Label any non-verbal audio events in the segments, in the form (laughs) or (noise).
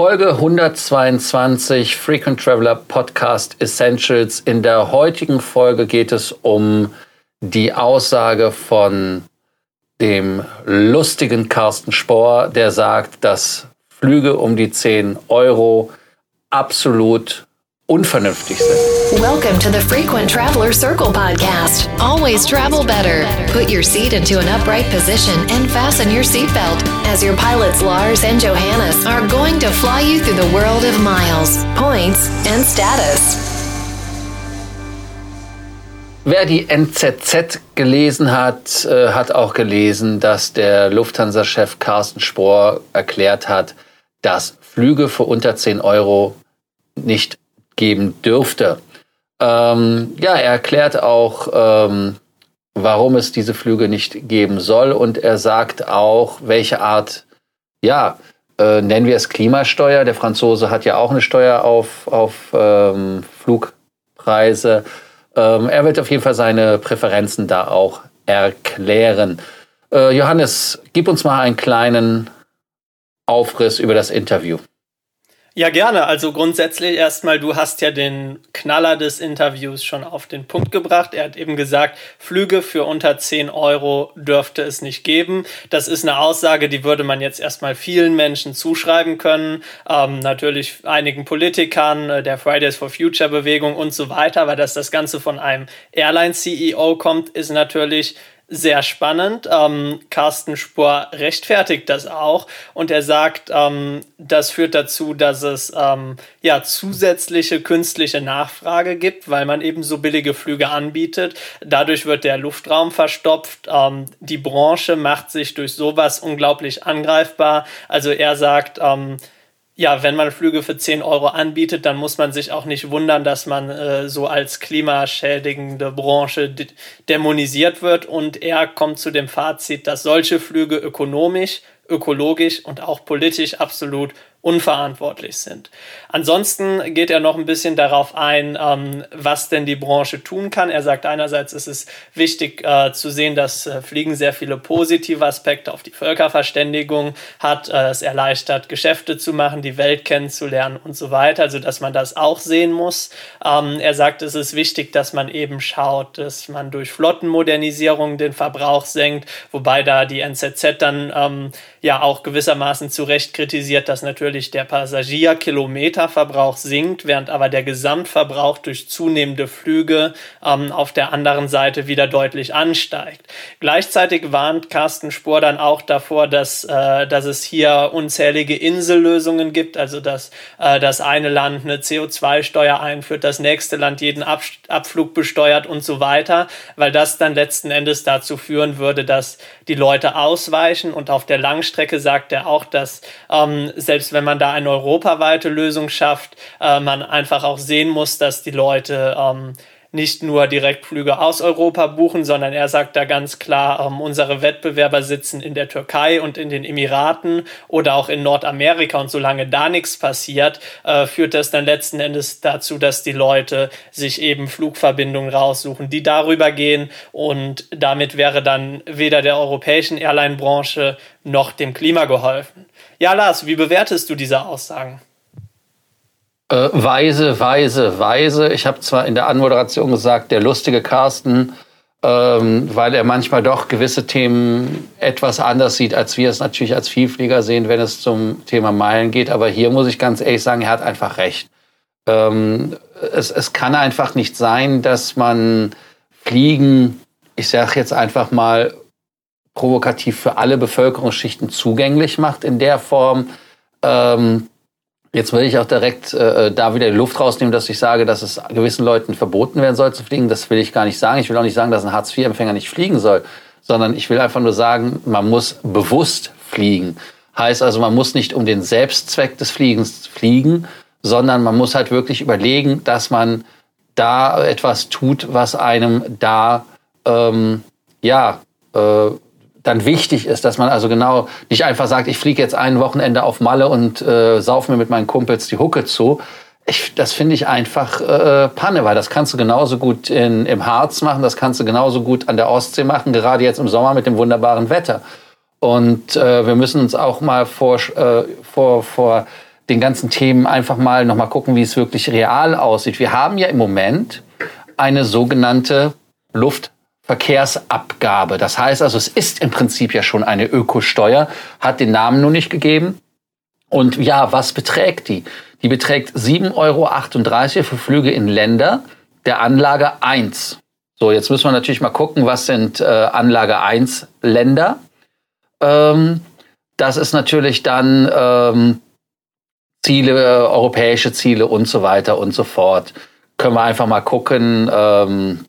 Folge 122 Frequent Traveler Podcast Essentials. In der heutigen Folge geht es um die Aussage von dem lustigen Carsten Spohr, der sagt, dass Flüge um die 10 Euro absolut unvernünftig sind. Welcome to the Frequent Traveler Circle podcast. Always travel better. Put your seat into an upright position and fasten your seatbelt as your pilots Lars and Johannes are going to fly you through the world of miles, points and status. Wer die NZZ gelesen hat, äh, hat auch gelesen, dass der Lufthansa-Chef Carsten Spohr erklärt hat, dass Flüge für unter 10 Euro nicht geben dürfte. Ähm, ja, er erklärt auch, ähm, warum es diese Flüge nicht geben soll und er sagt auch, welche Art, ja, äh, nennen wir es Klimasteuer. Der Franzose hat ja auch eine Steuer auf, auf ähm, Flugpreise. Ähm, er wird auf jeden Fall seine Präferenzen da auch erklären. Äh, Johannes, gib uns mal einen kleinen Aufriss über das Interview. Ja, gerne. Also grundsätzlich erstmal, du hast ja den Knaller des Interviews schon auf den Punkt gebracht. Er hat eben gesagt, Flüge für unter 10 Euro dürfte es nicht geben. Das ist eine Aussage, die würde man jetzt erstmal vielen Menschen zuschreiben können. Ähm, natürlich einigen Politikern, äh, der Fridays for Future Bewegung und so weiter. Aber dass das Ganze von einem Airline-CEO kommt, ist natürlich sehr spannend. Ähm, Carsten Spohr rechtfertigt das auch und er sagt, ähm, das führt dazu, dass es ähm, ja zusätzliche künstliche Nachfrage gibt, weil man eben so billige Flüge anbietet. Dadurch wird der Luftraum verstopft. Ähm, die Branche macht sich durch sowas unglaublich angreifbar. Also er sagt, ähm, ja, wenn man Flüge für 10 Euro anbietet, dann muss man sich auch nicht wundern, dass man äh, so als klimaschädigende Branche dämonisiert wird. Und er kommt zu dem Fazit, dass solche Flüge ökonomisch, ökologisch und auch politisch absolut unverantwortlich sind. Ansonsten geht er noch ein bisschen darauf ein, ähm, was denn die Branche tun kann. Er sagt einerseits ist es wichtig äh, zu sehen, dass äh, Fliegen sehr viele positive Aspekte auf die Völkerverständigung hat. Äh, es erleichtert, Geschäfte zu machen, die Welt kennenzulernen und so weiter. Also dass man das auch sehen muss. Ähm, er sagt, es ist wichtig, dass man eben schaut, dass man durch Flottenmodernisierung den Verbrauch senkt, wobei da die NZZ dann ähm, ja auch gewissermaßen zu Recht kritisiert, dass natürlich der Passagierkilometerverbrauch sinkt, während aber der Gesamtverbrauch durch zunehmende Flüge ähm, auf der anderen Seite wieder deutlich ansteigt. Gleichzeitig warnt Carsten Spohr dann auch davor, dass, äh, dass es hier unzählige Insellösungen gibt, also dass äh, das eine Land eine CO2-Steuer einführt, das nächste Land jeden Ab Abflug besteuert und so weiter, weil das dann letzten Endes dazu führen würde, dass die Leute ausweichen und auf der Langstrecke Strecke sagt er auch, dass ähm, selbst wenn man da eine europaweite Lösung schafft, äh, man einfach auch sehen muss, dass die Leute ähm, nicht nur Direktflüge aus Europa buchen, sondern er sagt da ganz klar, ähm, unsere Wettbewerber sitzen in der Türkei und in den Emiraten oder auch in Nordamerika und solange da nichts passiert, äh, führt das dann letzten Endes dazu, dass die Leute sich eben Flugverbindungen raussuchen, die darüber gehen und damit wäre dann weder der europäischen Airline-Branche noch dem Klima geholfen. Ja, Lars, wie bewertest du diese Aussagen? Äh, weise, weise, weise. Ich habe zwar in der Anmoderation gesagt, der lustige Carsten, ähm, weil er manchmal doch gewisse Themen etwas anders sieht, als wir es natürlich als Vielflieger sehen, wenn es zum Thema Meilen geht. Aber hier muss ich ganz ehrlich sagen, er hat einfach recht. Ähm, es, es kann einfach nicht sein, dass man Fliegen, ich sage jetzt einfach mal, provokativ für alle Bevölkerungsschichten zugänglich macht in der Form. Ähm, Jetzt will ich auch direkt äh, da wieder die Luft rausnehmen, dass ich sage, dass es gewissen Leuten verboten werden soll zu fliegen. Das will ich gar nicht sagen. Ich will auch nicht sagen, dass ein Hartz-IV-Empfänger nicht fliegen soll, sondern ich will einfach nur sagen, man muss bewusst fliegen. Heißt also, man muss nicht um den Selbstzweck des Fliegens fliegen, sondern man muss halt wirklich überlegen, dass man da etwas tut, was einem da ähm, ja äh, dann wichtig ist, dass man also genau nicht einfach sagt, ich fliege jetzt ein Wochenende auf Malle und äh, sauf mir mit meinen Kumpels die Hucke zu. Ich, das finde ich einfach äh, Panne, weil das kannst du genauso gut in, im Harz machen, das kannst du genauso gut an der Ostsee machen, gerade jetzt im Sommer mit dem wunderbaren Wetter. Und äh, wir müssen uns auch mal vor, äh, vor, vor den ganzen Themen einfach mal nochmal gucken, wie es wirklich real aussieht. Wir haben ja im Moment eine sogenannte Luftverkehrsabgabe. Das heißt also, es ist im Prinzip ja schon eine Ökosteuer, hat den Namen nur nicht gegeben. Und ja, was beträgt die? Die beträgt 7,38 Euro für Flüge in Länder der Anlage 1. So, jetzt müssen wir natürlich mal gucken, was sind äh, Anlage 1 Länder. Ähm, das ist natürlich dann ähm, Ziele, äh, europäische Ziele und so weiter und so fort. Können wir einfach mal gucken. Ähm,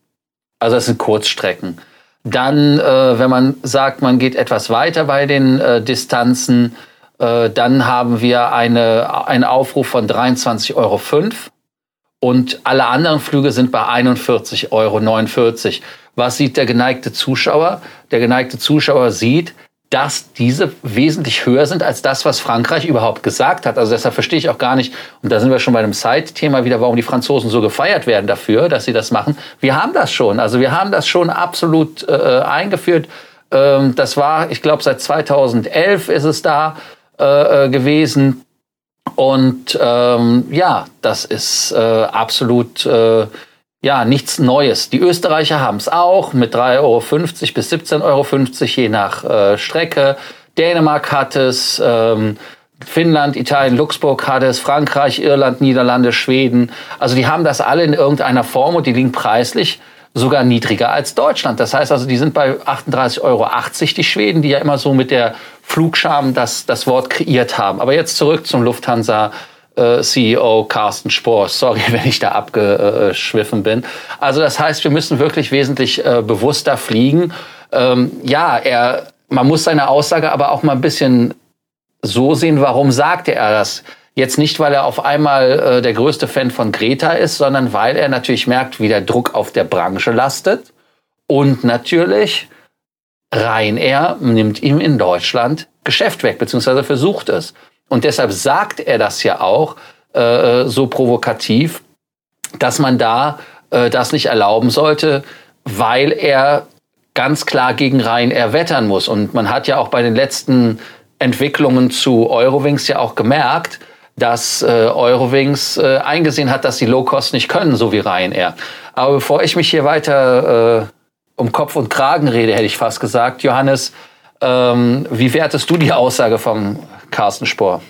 also das sind Kurzstrecken. Dann, äh, wenn man sagt, man geht etwas weiter bei den äh, Distanzen, äh, dann haben wir eine, einen Aufruf von 23,05 Euro und alle anderen Flüge sind bei 41,49 Euro. Was sieht der geneigte Zuschauer? Der geneigte Zuschauer sieht, dass diese wesentlich höher sind als das, was Frankreich überhaupt gesagt hat. Also deshalb verstehe ich auch gar nicht, und da sind wir schon bei einem Side-Thema wieder, warum die Franzosen so gefeiert werden dafür, dass sie das machen. Wir haben das schon. Also wir haben das schon absolut äh, eingeführt. Ähm, das war, ich glaube, seit 2011 ist es da äh, äh, gewesen. Und ähm, ja, das ist äh, absolut äh, ja, nichts Neues. Die Österreicher haben es auch mit 3,50 Euro bis 17,50 Euro je nach äh, Strecke. Dänemark hat es, ähm, Finnland, Italien, Luxemburg hat es, Frankreich, Irland, Niederlande, Schweden. Also die haben das alle in irgendeiner Form und die liegen preislich sogar niedriger als Deutschland. Das heißt also, die sind bei 38,80 Euro, die Schweden, die ja immer so mit der Flugscham das, das Wort kreiert haben. Aber jetzt zurück zum Lufthansa CEO Carsten Spohr. Sorry, (laughs) wenn ich da abgeschwiffen bin. Also das heißt, wir müssen wirklich wesentlich äh, bewusster fliegen. Ähm, ja, er, man muss seine Aussage aber auch mal ein bisschen so sehen, warum sagte er das? Jetzt nicht, weil er auf einmal äh, der größte Fan von Greta ist, sondern weil er natürlich merkt, wie der Druck auf der Branche lastet. Und natürlich, Ryanair nimmt ihm in Deutschland Geschäft weg, beziehungsweise versucht es. Und deshalb sagt er das ja auch äh, so provokativ, dass man da äh, das nicht erlauben sollte, weil er ganz klar gegen Ryanair wettern muss. Und man hat ja auch bei den letzten Entwicklungen zu Eurowings ja auch gemerkt, dass äh, Eurowings äh, eingesehen hat, dass sie Low Cost nicht können, so wie Ryanair. Aber bevor ich mich hier weiter äh, um Kopf und Kragen rede, hätte ich fast gesagt, Johannes, ähm, wie wertest du die Aussage vom Carsten Spohr?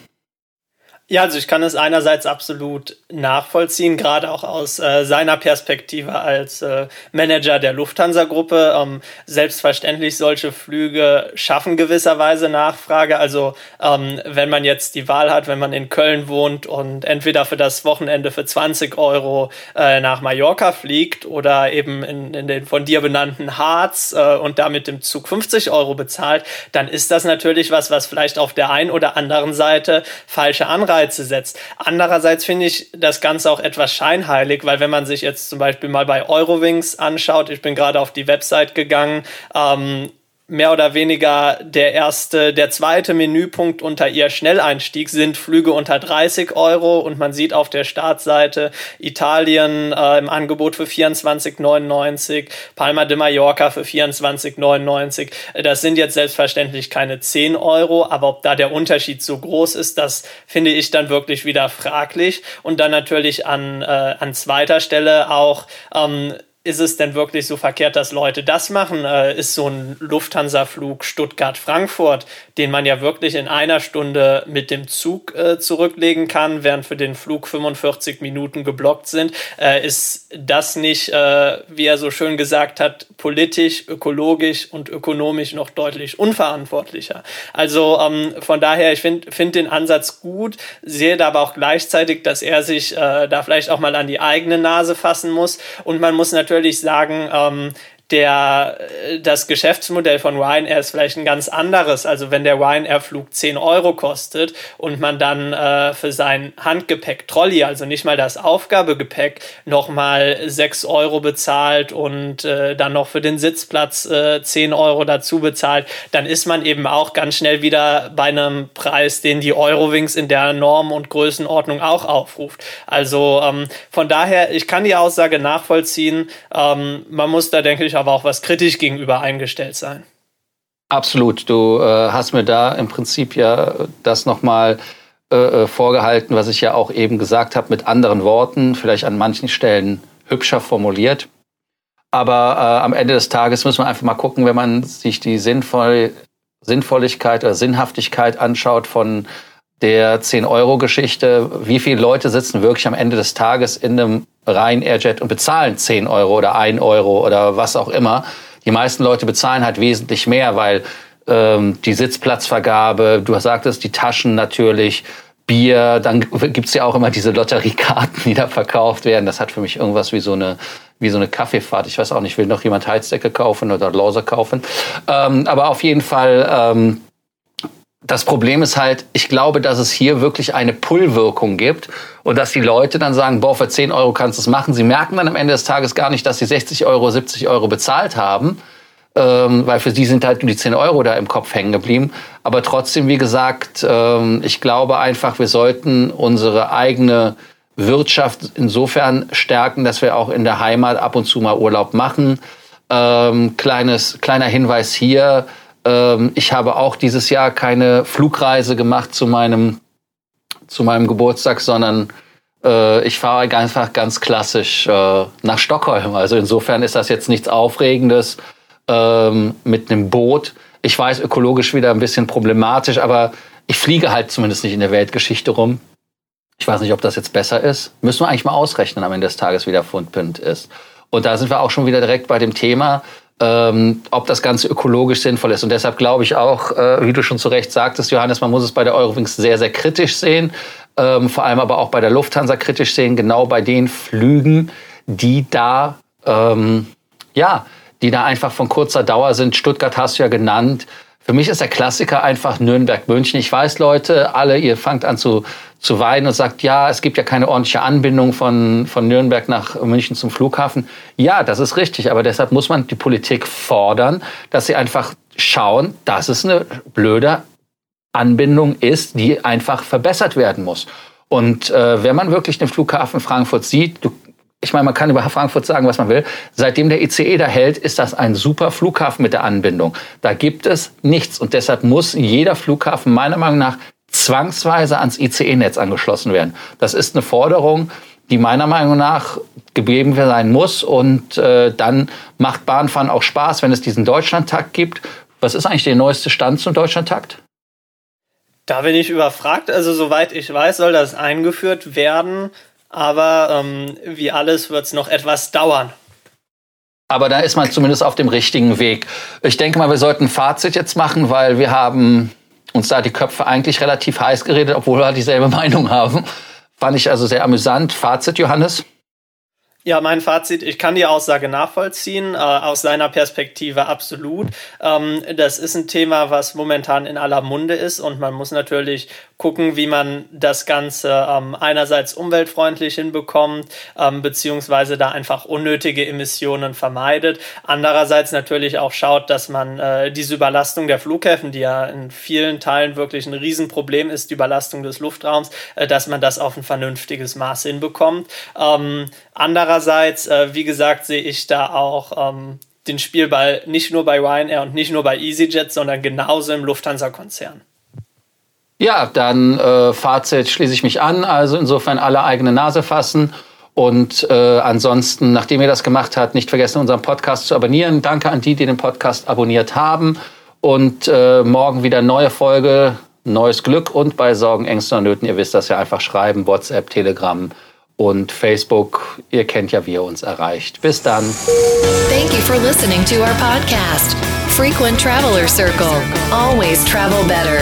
Ja, also ich kann es einerseits absolut nachvollziehen, gerade auch aus äh, seiner Perspektive als äh, Manager der Lufthansa-Gruppe. Ähm, selbstverständlich solche Flüge schaffen gewisserweise Nachfrage. Also ähm, wenn man jetzt die Wahl hat, wenn man in Köln wohnt und entweder für das Wochenende für 20 Euro äh, nach Mallorca fliegt oder eben in, in den von dir benannten Harz äh, und damit im Zug 50 Euro bezahlt, dann ist das natürlich was, was vielleicht auf der einen oder anderen Seite falsche Anreize Anreize setzt. Andererseits finde ich das Ganze auch etwas scheinheilig, weil wenn man sich jetzt zum Beispiel mal bei Eurowings anschaut, ich bin gerade auf die Website gegangen, ähm, mehr oder weniger der erste, der zweite Menüpunkt unter ihr Schnelleinstieg sind Flüge unter 30 Euro und man sieht auf der Startseite Italien äh, im Angebot für 24,99, Palma de Mallorca für 24,99. Das sind jetzt selbstverständlich keine 10 Euro, aber ob da der Unterschied so groß ist, das finde ich dann wirklich wieder fraglich. Und dann natürlich an, äh, an zweiter Stelle auch ähm, ist es denn wirklich so verkehrt, dass Leute das machen? Äh, ist so ein Lufthansa-Flug Stuttgart-Frankfurt, den man ja wirklich in einer Stunde mit dem Zug äh, zurücklegen kann, während für den Flug 45 Minuten geblockt sind, äh, ist das nicht, äh, wie er so schön gesagt hat, politisch, ökologisch und ökonomisch noch deutlich unverantwortlicher. Also ähm, von daher, ich finde find den Ansatz gut, sehe da aber auch gleichzeitig, dass er sich äh, da vielleicht auch mal an die eigene Nase fassen muss und man muss natürlich natürlich sagen, ähm, der, äh, das Geschäftsmodell von Ryanair ist vielleicht ein ganz anderes. Also wenn der Ryanair-Flug 10 Euro kostet und man dann äh, für sein Handgepäck Trolley, also nicht mal das Aufgabegepäck, nochmal 6 Euro bezahlt und äh, dann noch für den Sitzplatz äh, 10 Euro dazu bezahlt, dann ist man eben auch ganz schnell wieder bei einem Preis, den die Eurowings in der Norm und Größenordnung auch aufruft. Also ähm, von daher, ich kann die Aussage nachvollziehen. Ähm, man muss da, denke ich, aber auch was kritisch gegenüber eingestellt sein. Absolut. Du äh, hast mir da im Prinzip ja das nochmal äh, äh, vorgehalten, was ich ja auch eben gesagt habe, mit anderen Worten, vielleicht an manchen Stellen hübscher formuliert. Aber äh, am Ende des Tages muss man einfach mal gucken, wenn man sich die Sinnvoll Sinnvolligkeit oder Sinnhaftigkeit anschaut von der 10-Euro-Geschichte, wie viele Leute sitzen wirklich am Ende des Tages in einem rein Airjet und bezahlen 10 Euro oder 1 Euro oder was auch immer. Die meisten Leute bezahlen halt wesentlich mehr, weil ähm, die Sitzplatzvergabe, du sagtest die Taschen natürlich, Bier, dann gibt's ja auch immer diese Lotteriekarten, die da verkauft werden. Das hat für mich irgendwas wie so eine wie so eine Kaffeefahrt. Ich weiß auch nicht, will noch jemand Heizdecke kaufen oder Lause kaufen. Ähm, aber auf jeden Fall ähm, das Problem ist halt, ich glaube, dass es hier wirklich eine Pull-Wirkung gibt und dass die Leute dann sagen, boah, für 10 Euro kannst du es machen. Sie merken dann am Ende des Tages gar nicht, dass sie 60 Euro, 70 Euro bezahlt haben, ähm, weil für sie sind halt nur die 10 Euro da im Kopf hängen geblieben. Aber trotzdem, wie gesagt, ähm, ich glaube einfach, wir sollten unsere eigene Wirtschaft insofern stärken, dass wir auch in der Heimat ab und zu mal Urlaub machen. Ähm, kleines, kleiner Hinweis hier, ähm, ich habe auch dieses Jahr keine Flugreise gemacht zu meinem, zu meinem Geburtstag, sondern äh, ich fahre einfach ganz klassisch äh, nach Stockholm. Also insofern ist das jetzt nichts Aufregendes ähm, mit einem Boot. Ich weiß, ökologisch wieder ein bisschen problematisch, aber ich fliege halt zumindest nicht in der Weltgeschichte rum. Ich weiß nicht, ob das jetzt besser ist. Müssen wir eigentlich mal ausrechnen am Ende des Tages, wie der Fundpind ist. Und da sind wir auch schon wieder direkt bei dem Thema ähm, ob das Ganze ökologisch sinnvoll ist. Und deshalb glaube ich auch, äh, wie du schon zu Recht sagtest, Johannes, man muss es bei der Eurowings sehr, sehr kritisch sehen, ähm, vor allem aber auch bei der Lufthansa kritisch sehen, genau bei den Flügen, die da, ähm, ja, die da einfach von kurzer Dauer sind. Stuttgart hast du ja genannt. Für mich ist der Klassiker einfach Nürnberg-München. Ich weiß, Leute, alle, ihr fangt an zu, zu weinen und sagt, ja, es gibt ja keine ordentliche Anbindung von, von Nürnberg nach München zum Flughafen. Ja, das ist richtig, aber deshalb muss man die Politik fordern, dass sie einfach schauen, dass es eine blöde Anbindung ist, die einfach verbessert werden muss. Und äh, wenn man wirklich den Flughafen Frankfurt sieht, du ich meine, man kann über Frankfurt sagen, was man will. Seitdem der ICE da hält, ist das ein super Flughafen mit der Anbindung. Da gibt es nichts. Und deshalb muss jeder Flughafen meiner Meinung nach zwangsweise ans ICE-Netz angeschlossen werden. Das ist eine Forderung, die meiner Meinung nach gegeben sein muss. Und äh, dann macht Bahnfahren auch Spaß, wenn es diesen Deutschlandtakt gibt. Was ist eigentlich der neueste Stand zum Deutschlandtakt? Da bin ich überfragt. Also soweit ich weiß, soll das eingeführt werden aber ähm, wie alles wird es noch etwas dauern. Aber da ist man zumindest auf dem richtigen Weg. Ich denke mal, wir sollten ein Fazit jetzt machen, weil wir haben uns da die Köpfe eigentlich relativ heiß geredet, obwohl wir dieselbe (laughs) Meinung haben. Fand ich also sehr amüsant. Fazit, Johannes? Ja, mein Fazit, ich kann die Aussage nachvollziehen, äh, aus seiner Perspektive absolut. Ähm, das ist ein Thema, was momentan in aller Munde ist und man muss natürlich gucken, wie man das Ganze ähm, einerseits umweltfreundlich hinbekommt, ähm, beziehungsweise da einfach unnötige Emissionen vermeidet. Andererseits natürlich auch schaut, dass man äh, diese Überlastung der Flughäfen, die ja in vielen Teilen wirklich ein Riesenproblem ist, die Überlastung des Luftraums, äh, dass man das auf ein vernünftiges Maß hinbekommt. Ähm, andererseits, äh, wie gesagt, sehe ich da auch ähm, den Spielball nicht nur bei Ryanair und nicht nur bei EasyJet, sondern genauso im Lufthansa-Konzern. Ja, dann äh, Fazit schließe ich mich an. Also insofern alle eigene Nase fassen. Und äh, ansonsten, nachdem ihr das gemacht habt, nicht vergessen, unseren Podcast zu abonnieren. Danke an die, die den Podcast abonniert haben. Und äh, morgen wieder neue Folge, neues Glück und bei Sorgen, Ängsten und Nöten, ihr wisst das ja, einfach schreiben, WhatsApp, Telegram und Facebook. Ihr kennt ja, wie ihr uns erreicht. Bis dann. Thank you for listening to our podcast. Frequent Traveler Circle. Always travel better.